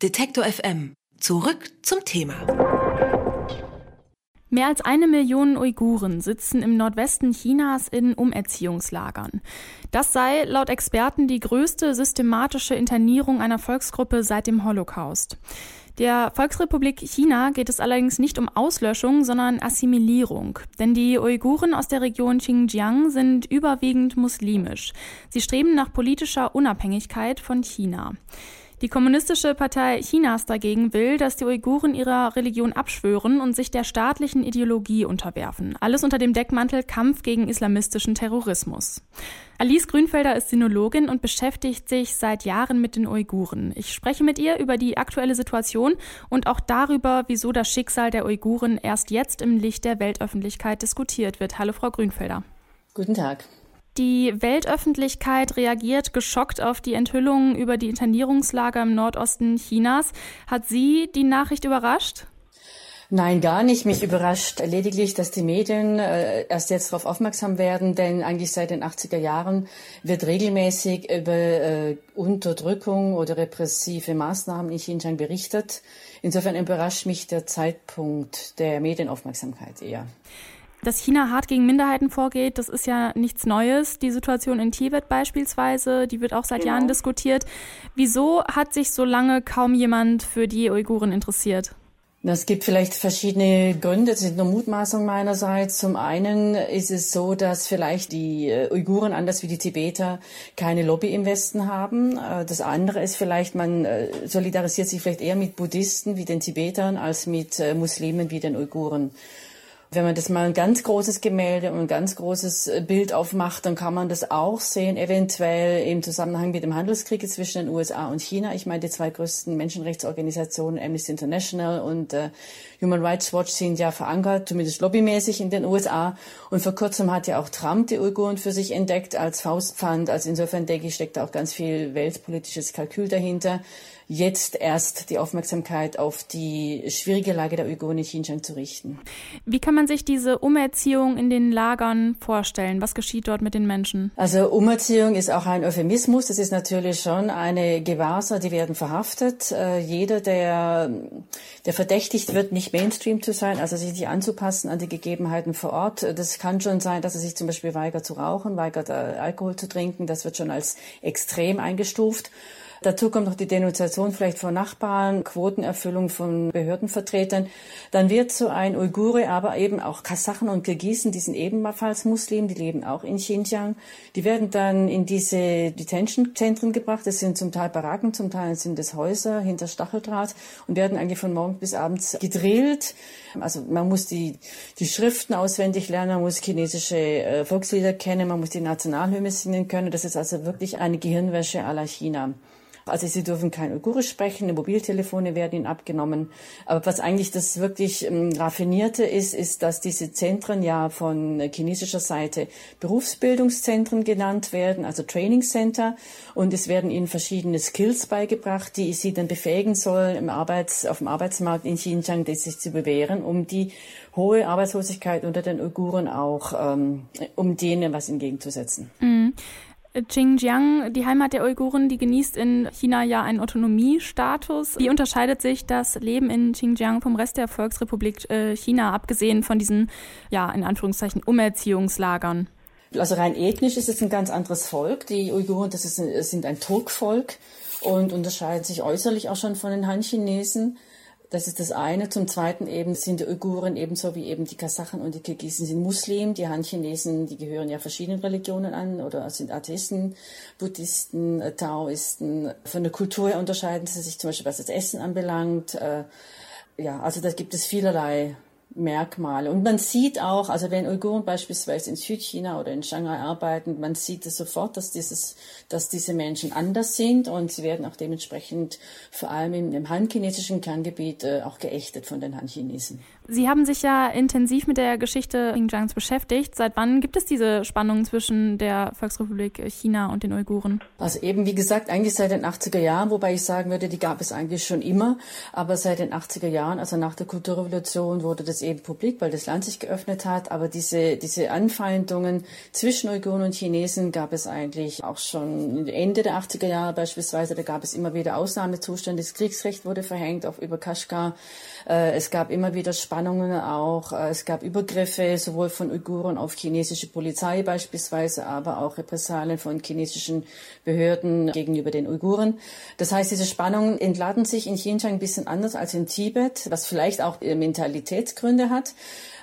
Detektor FM. Zurück zum Thema. Mehr als eine Million Uiguren sitzen im Nordwesten Chinas in Umerziehungslagern. Das sei laut Experten die größte systematische Internierung einer Volksgruppe seit dem Holocaust. Der Volksrepublik China geht es allerdings nicht um Auslöschung, sondern Assimilierung. Denn die Uiguren aus der Region Xinjiang sind überwiegend muslimisch. Sie streben nach politischer Unabhängigkeit von China. Die Kommunistische Partei Chinas dagegen will, dass die Uiguren ihrer Religion abschwören und sich der staatlichen Ideologie unterwerfen. Alles unter dem Deckmantel Kampf gegen islamistischen Terrorismus. Alice Grünfelder ist Sinologin und beschäftigt sich seit Jahren mit den Uiguren. Ich spreche mit ihr über die aktuelle Situation und auch darüber, wieso das Schicksal der Uiguren erst jetzt im Licht der Weltöffentlichkeit diskutiert wird. Hallo, Frau Grünfelder. Guten Tag. Die Weltöffentlichkeit reagiert geschockt auf die Enthüllungen über die Internierungslager im Nordosten Chinas. Hat Sie die Nachricht überrascht? Nein, gar nicht. Mich überrascht lediglich, dass die Medien äh, erst jetzt darauf aufmerksam werden, denn eigentlich seit den 80er Jahren wird regelmäßig über äh, Unterdrückung oder repressive Maßnahmen in Xinjiang berichtet. Insofern überrascht mich der Zeitpunkt der Medienaufmerksamkeit eher. Dass China hart gegen Minderheiten vorgeht, das ist ja nichts Neues. Die Situation in Tibet beispielsweise, die wird auch seit genau. Jahren diskutiert. Wieso hat sich so lange kaum jemand für die Uiguren interessiert? Es gibt vielleicht verschiedene Gründe, das sind nur Mutmaßungen meinerseits. Zum einen ist es so, dass vielleicht die äh, Uiguren, anders wie die Tibeter, keine Lobby im Westen haben. Äh, das andere ist vielleicht, man äh, solidarisiert sich vielleicht eher mit Buddhisten wie den Tibetern als mit Muslimen wie den Uiguren. Wenn man das mal ein ganz großes Gemälde und ein ganz großes äh, Bild aufmacht, dann kann man das auch sehen, eventuell im Zusammenhang mit dem Handelskrieg zwischen den USA und China. Ich meine, die zwei größten Menschenrechtsorganisationen, Amnesty International und äh, Human Rights Watch, sind ja verankert, zumindest lobbymäßig in den USA. Und vor kurzem hat ja auch Trump die Uiguren für sich entdeckt als Faustpfand. Also insofern denke ich, steckt da auch ganz viel weltpolitisches Kalkül dahinter jetzt erst die Aufmerksamkeit auf die schwierige Lage der Uiguren in Xinjiang zu richten. Wie kann man sich diese Umerziehung in den Lagern vorstellen? Was geschieht dort mit den Menschen? Also Umerziehung ist auch ein Euphemismus. Das ist natürlich schon eine Gewahrsam, die werden verhaftet. Äh, jeder, der, der verdächtigt wird, nicht Mainstream zu sein, also sich nicht anzupassen an die Gegebenheiten vor Ort. Das kann schon sein, dass er sich zum Beispiel weigert zu rauchen, weigert äh, Alkohol zu trinken. Das wird schon als extrem eingestuft. Dazu kommt noch die Denunziation vielleicht von Nachbarn, Quotenerfüllung von Behördenvertretern. Dann wird so ein Uigure, aber eben auch Kasachen und Kirgisen, die sind ebenfalls Muslim, die leben auch in Xinjiang. Die werden dann in diese Detention-Zentren gebracht. Das sind zum Teil Baracken, zum Teil sind es Häuser hinter Stacheldraht und werden eigentlich von morgens bis abends gedrillt. Also man muss die, die Schriften auswendig lernen, man muss chinesische äh, Volkslieder kennen, man muss die Nationalhymne singen können. Das ist also wirklich eine Gehirnwäsche la China. Also sie dürfen kein Uigurisch sprechen, Mobiltelefone werden ihnen abgenommen. Aber was eigentlich das wirklich ähm, raffinierte ist, ist, dass diese Zentren ja von chinesischer Seite Berufsbildungszentren genannt werden, also Training Center. Und es werden ihnen verschiedene Skills beigebracht, die sie dann befähigen sollen, im Arbeits-, auf dem Arbeitsmarkt in Xinjiang sich zu bewähren, um die hohe Arbeitslosigkeit unter den Uiguren auch, ähm, um denen was entgegenzusetzen. Mhm. Xinjiang, die Heimat der Uiguren, die genießt in China ja einen Autonomiestatus. Wie unterscheidet sich das Leben in Xinjiang vom Rest der Volksrepublik äh, China, abgesehen von diesen, ja, in Anführungszeichen, Umerziehungslagern? Also rein ethnisch ist es ein ganz anderes Volk. Die Uiguren, das ist, sind ein Turkvolk und unterscheiden sich äußerlich auch schon von den Han-Chinesen. Das ist das eine. Zum Zweiten eben sind die Uiguren ebenso wie eben die Kasachen und die Kirgisen sind Muslim. Die Han-Chinesen, die gehören ja verschiedenen Religionen an oder sind Atheisten, Buddhisten, äh, Taoisten. Von der Kultur her unterscheiden sie sich zum Beispiel, was das Essen anbelangt. Äh, ja, also da gibt es vielerlei Merkmale. Und man sieht auch, also wenn Uiguren beispielsweise in Südchina oder in Shanghai arbeiten, man sieht es sofort, dass dieses, dass diese Menschen anders sind und sie werden auch dementsprechend vor allem im, im han-chinesischen Kerngebiet äh, auch geächtet von den Han-Chinesen. Sie haben sich ja intensiv mit der Geschichte Xinjiangs beschäftigt. Seit wann gibt es diese Spannung zwischen der Volksrepublik China und den Uiguren? Also eben, wie gesagt, eigentlich seit den 80er Jahren, wobei ich sagen würde, die gab es eigentlich schon immer. Aber seit den 80er Jahren, also nach der Kulturrevolution, wurde das eben publik, weil das Land sich geöffnet hat. Aber diese, diese Anfeindungen zwischen Uiguren und Chinesen gab es eigentlich auch schon Ende der 80er Jahre beispielsweise. Da gab es immer wieder Ausnahmezustände. Das Kriegsrecht wurde verhängt auf über Kaschgar. Äh, es gab immer wieder Spannungen auch. Äh, es gab Übergriffe sowohl von Uiguren auf chinesische Polizei beispielsweise, aber auch Repressalien von chinesischen Behörden gegenüber den Uiguren. Das heißt, diese Spannungen entladen sich in Xinjiang ein bisschen anders als in Tibet, was vielleicht auch Mentalitätsgründe hat.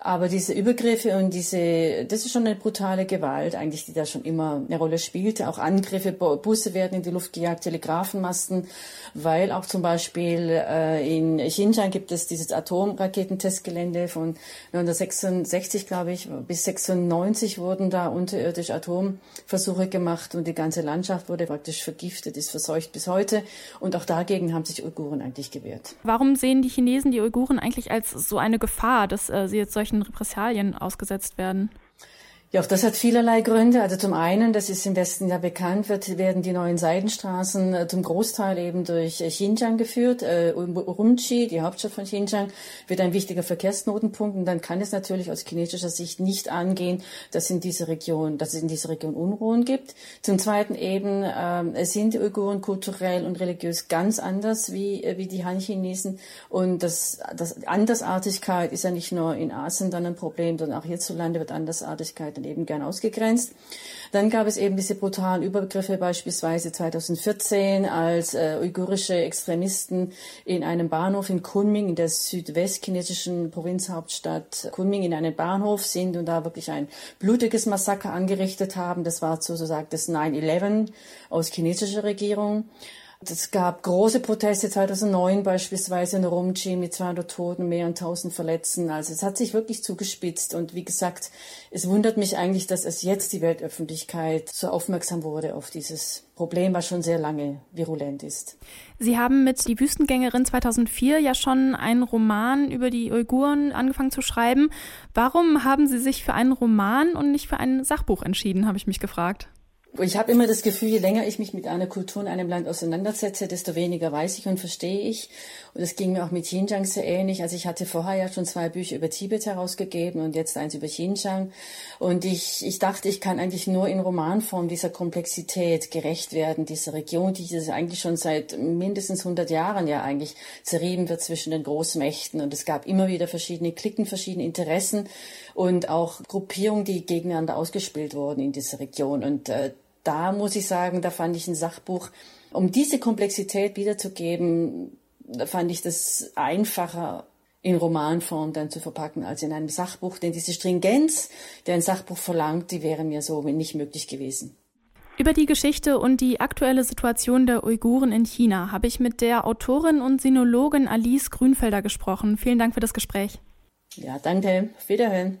Aber diese Übergriffe und diese, das ist schon eine brutale Gewalt eigentlich, die da schon immer eine Rolle spielte. Auch Angriffe, Busse werden in die Luft gejagt, Telegrafenmasten, weil auch zum Beispiel äh, in Xinjiang gibt es dieses Atomraketentestgelände von 1966, glaube ich, bis 96 wurden da unterirdisch Atomversuche gemacht und die ganze Landschaft wurde praktisch vergiftet, ist verseucht bis heute. Und auch dagegen haben sich Uiguren eigentlich gewehrt. Warum sehen die Chinesen die Uiguren eigentlich als so eine Gefahr, dass äh, sie jetzt solche solchen Repressalien ausgesetzt werden? Ja, auch das hat vielerlei Gründe. Also zum einen, das ist im Westen ja bekannt, wird, werden die neuen Seidenstraßen äh, zum Großteil eben durch äh, Xinjiang geführt. Äh, Urumqi, die Hauptstadt von Xinjiang, wird ein wichtiger Verkehrsknotenpunkt. Und dann kann es natürlich aus chinesischer Sicht nicht angehen, dass in dieser Region, dass es in dieser Region Unruhen gibt. Zum zweiten eben, äh, sind die Uiguren kulturell und religiös ganz anders wie, wie die Han-Chinesen. Und das, das Andersartigkeit ist ja nicht nur in Asien dann ein Problem, sondern auch hierzulande wird Andersartigkeit dann eben gern ausgegrenzt. Dann gab es eben diese brutalen Übergriffe beispielsweise 2014, als äh, uigurische Extremisten in einem Bahnhof in Kunming, in der südwestchinesischen Provinzhauptstadt Kunming, in einen Bahnhof sind und da wirklich ein blutiges Massaker angerichtet haben. Das war sozusagen das 9-11 aus chinesischer Regierung. Es gab große Proteste 2009 beispielsweise in Urumqi mit 200 Toten, mehr als 1000 Verletzten. Also es hat sich wirklich zugespitzt. Und wie gesagt, es wundert mich eigentlich, dass es jetzt die Weltöffentlichkeit so aufmerksam wurde auf dieses Problem, was schon sehr lange virulent ist. Sie haben mit Die Wüstengängerin 2004 ja schon einen Roman über die Uiguren angefangen zu schreiben. Warum haben Sie sich für einen Roman und nicht für ein Sachbuch entschieden, habe ich mich gefragt. Ich habe immer das Gefühl, je länger ich mich mit einer Kultur in einem Land auseinandersetze, desto weniger weiß ich und verstehe ich. Und das ging mir auch mit Xinjiang sehr ähnlich. Also ich hatte vorher ja schon zwei Bücher über Tibet herausgegeben und jetzt eins über Xinjiang. Und ich, ich dachte, ich kann eigentlich nur in Romanform dieser Komplexität gerecht werden, dieser Region, die eigentlich schon seit mindestens 100 Jahren ja eigentlich zerrieben wird zwischen den Großmächten. Und es gab immer wieder verschiedene Klicken, verschiedene Interessen und auch Gruppierungen, die gegeneinander ausgespielt wurden in dieser Region. Und äh, da muss ich sagen, da fand ich ein Sachbuch, um diese Komplexität wiederzugeben, da fand ich das einfacher in Romanform dann zu verpacken als in einem Sachbuch, denn diese Stringenz, die ein Sachbuch verlangt, die wäre mir so nicht möglich gewesen. Über die Geschichte und die aktuelle Situation der Uiguren in China habe ich mit der Autorin und Sinologin Alice Grünfelder gesprochen. Vielen Dank für das Gespräch. Ja, danke. Auf Wiederhören.